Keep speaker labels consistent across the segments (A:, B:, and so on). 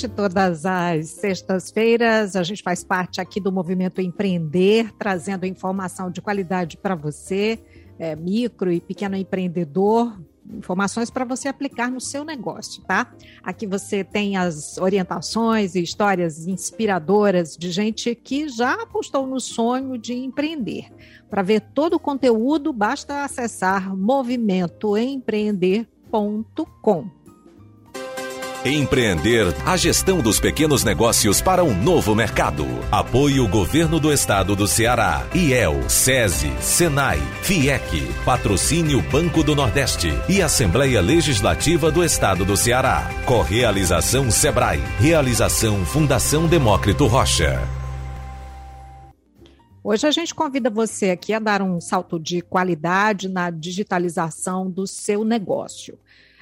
A: noite. Todas as sextas-feiras a gente faz parte aqui do movimento Empreender, trazendo informação de qualidade para você, é, micro e pequeno empreendedor, informações para você aplicar no seu negócio, tá? Aqui você tem as orientações e histórias inspiradoras de gente que já apostou no sonho de empreender. Para ver todo o conteúdo, basta acessar movimentoempreender.com.
B: Empreender a gestão dos pequenos negócios para um novo mercado. Apoio Governo do Estado do Ceará, IEL, SESI, SENAI, FIEC, Patrocínio Banco do Nordeste e Assembleia Legislativa do Estado do Ceará. Correalização Sebrae. Realização Fundação Demócrito Rocha.
A: Hoje a gente convida você aqui a dar um salto de qualidade na digitalização do seu negócio.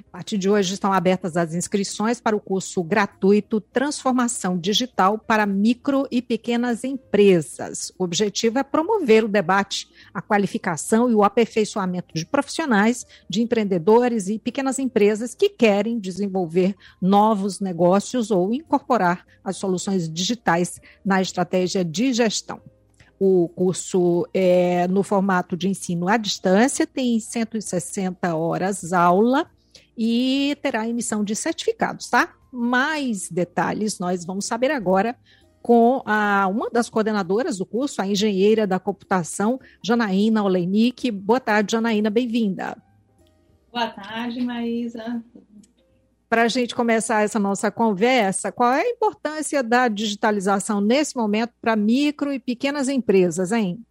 A: A partir de hoje estão abertas as inscrições para o curso gratuito Transformação Digital para Micro e Pequenas Empresas. O objetivo é promover o debate, a qualificação e o aperfeiçoamento de profissionais, de empreendedores e pequenas empresas que querem desenvolver novos negócios ou incorporar as soluções digitais na estratégia de gestão. O curso é no formato de ensino à distância, tem 160 horas aula e terá emissão de certificados, tá? Mais detalhes nós vamos saber agora com a, uma das coordenadoras do curso, a engenheira da computação, Janaína Olenik. Boa tarde, Janaína, bem-vinda.
C: Boa tarde, Maísa.
A: Para a gente começar essa nossa conversa, qual é a importância da digitalização nesse momento para micro e pequenas empresas, hein?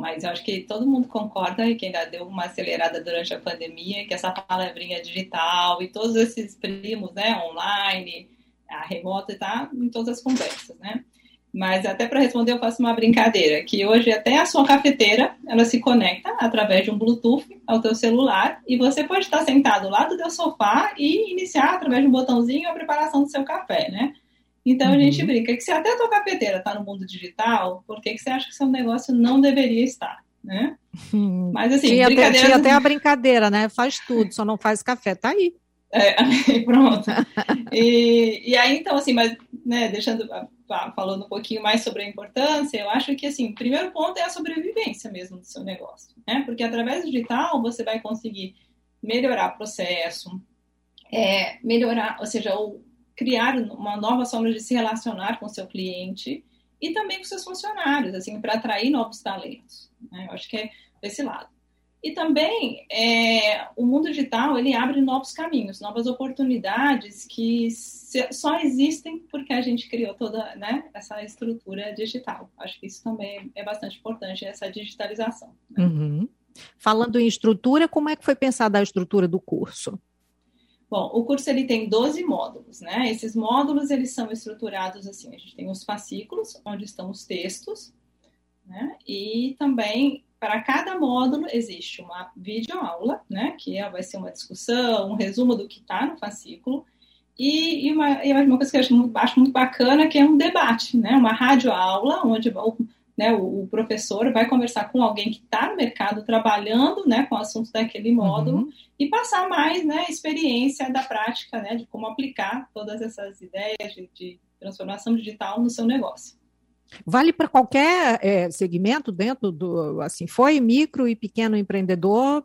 C: Mas eu acho que todo mundo concorda e que ainda deu uma acelerada durante a pandemia, que essa palavrinha digital e todos esses primos, né, online, a remota, está em todas as conversas, né? Mas até para responder eu faço uma brincadeira, que hoje até a sua cafeteira, ela se conecta através de um Bluetooth ao teu celular e você pode estar sentado lá do teu sofá e iniciar através de um botãozinho a preparação do seu café, né? Então uhum. a gente brinca que se até a tua cafeteira está no mundo digital, por que, que você acha que seu negócio não deveria estar? Né?
A: Hum. Mas assim, tinha, até, tinha até a brincadeira, né? Faz tudo, só não faz café, tá aí.
C: É, pronto. E, e aí, então, assim, mas, né, deixando, falando um pouquinho mais sobre a importância, eu acho que, assim, o primeiro ponto é a sobrevivência mesmo do seu negócio, né? Porque através do digital você vai conseguir melhorar o processo, é, melhorar, ou seja, o, criar uma nova forma de se relacionar com seu cliente e também com seus funcionários, assim, para atrair novos talentos. Né? Eu acho que é desse lado. E também é, o mundo digital ele abre novos caminhos, novas oportunidades que só existem porque a gente criou toda né, essa estrutura digital. Acho que isso também é bastante importante, essa digitalização.
A: Né? Uhum. Falando em estrutura, como é que foi pensada a estrutura do curso?
C: Bom, o curso ele tem 12 módulos, né? Esses módulos eles são estruturados assim, a gente tem os fascículos onde estão os textos, né? E também para cada módulo existe uma videoaula, né? Que é, vai ser uma discussão, um resumo do que está no fascículo e, e, uma, e uma coisa que eu acho muito, acho muito bacana que é um debate, né? Uma radioaula onde né, o, o, professor vai conversar com alguém que está no mercado trabalhando né, com o assunto daquele módulo uhum. e passar mais né, experiência da prática né, de como aplicar todas essas ideias de, de transformação digital no seu negócio.
A: Vale para qualquer é, segmento dentro do, assim, foi micro e pequeno empreendedor,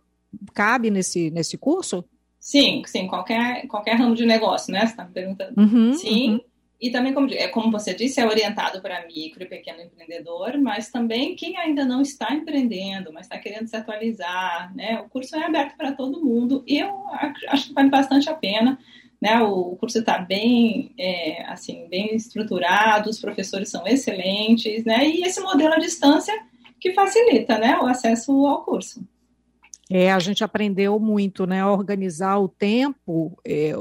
A: cabe nesse, nesse curso?
C: Sim, sim, qualquer, qualquer ramo de negócio, né? Você está me perguntando.
A: Uhum,
C: sim,
A: uhum.
C: E também, como, é, como você disse, é orientado para micro e pequeno empreendedor, mas também quem ainda não está empreendendo, mas está querendo se atualizar, né? O curso é aberto para todo mundo e eu acho que vale bastante a pena. Né, o curso está bem, é, assim, bem estruturado, os professores são excelentes, né, e esse modelo à distância que facilita, né, o acesso ao curso.
A: É, a gente aprendeu muito, né? Organizar o tempo. É,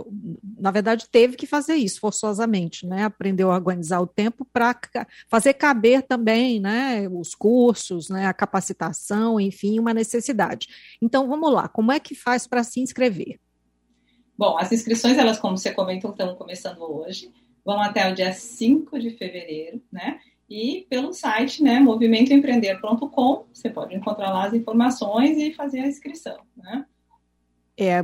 A: na verdade, teve que fazer isso forçosamente, né? Aprendeu a organizar o tempo para fazer caber também, né? Os cursos, né? A capacitação, enfim, uma necessidade. Então, vamos lá. Como é que faz para se inscrever?
C: Bom, as inscrições, elas, como você comentou, estão começando hoje. Vão até o dia 5 de fevereiro, né? E pelo site, né, movimentoempreender.com, você pode encontrar lá as informações e fazer a inscrição, né?
A: é,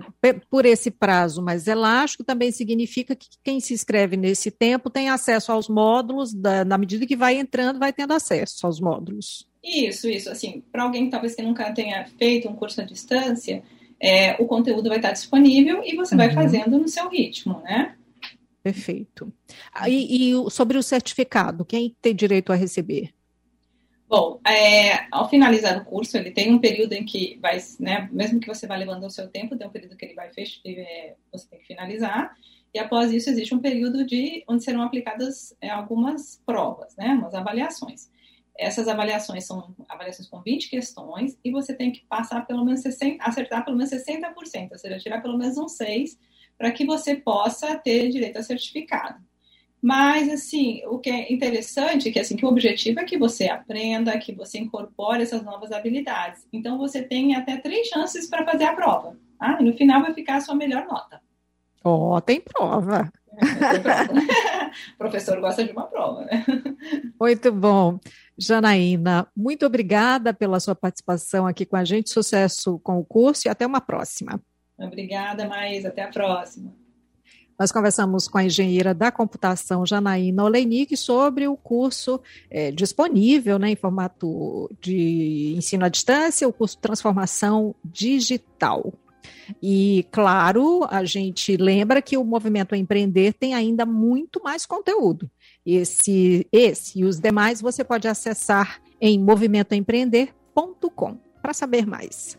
A: por esse prazo mais elástico, também significa que quem se inscreve nesse tempo tem acesso aos módulos, da, na medida que vai entrando, vai tendo acesso aos módulos.
C: Isso, isso. Assim, para alguém talvez que nunca tenha feito um curso à distância, é, o conteúdo vai estar disponível e você uhum. vai fazendo no seu ritmo, né?
A: Perfeito. E, e sobre o certificado, quem tem direito a receber?
C: Bom, é, ao finalizar o curso, ele tem um período em que vai, né, mesmo que você vá levando o seu tempo, tem um período que ele vai fechar, é, você tem que finalizar, e após isso existe um período de onde serão aplicadas é, algumas provas, né, umas avaliações. Essas avaliações são avaliações com 20 questões e você tem que passar pelo menos 60, acertar pelo menos 60%, ou seja, tirar pelo menos um 6 para que você possa ter direito a certificado. Mas, assim, o que é interessante é que, assim, que o objetivo é que você aprenda, que você incorpore essas novas habilidades. Então, você tem até três chances para fazer a prova. Tá? E no final vai ficar a sua melhor nota.
A: Ó, oh, tem prova. tem
C: prova. o professor gosta de uma prova, né?
A: Muito bom. Janaína, muito obrigada pela sua participação aqui com a gente. Sucesso com o curso e até uma próxima.
C: Obrigada, Maísa. Até a próxima.
A: Nós conversamos com a engenheira da computação Janaína Olenik sobre o curso é, disponível né, em formato de ensino à distância, o curso Transformação Digital. E, claro, a gente lembra que o Movimento Empreender tem ainda muito mais conteúdo. Esse, esse e os demais você pode acessar em movimentoempreender.com para saber mais.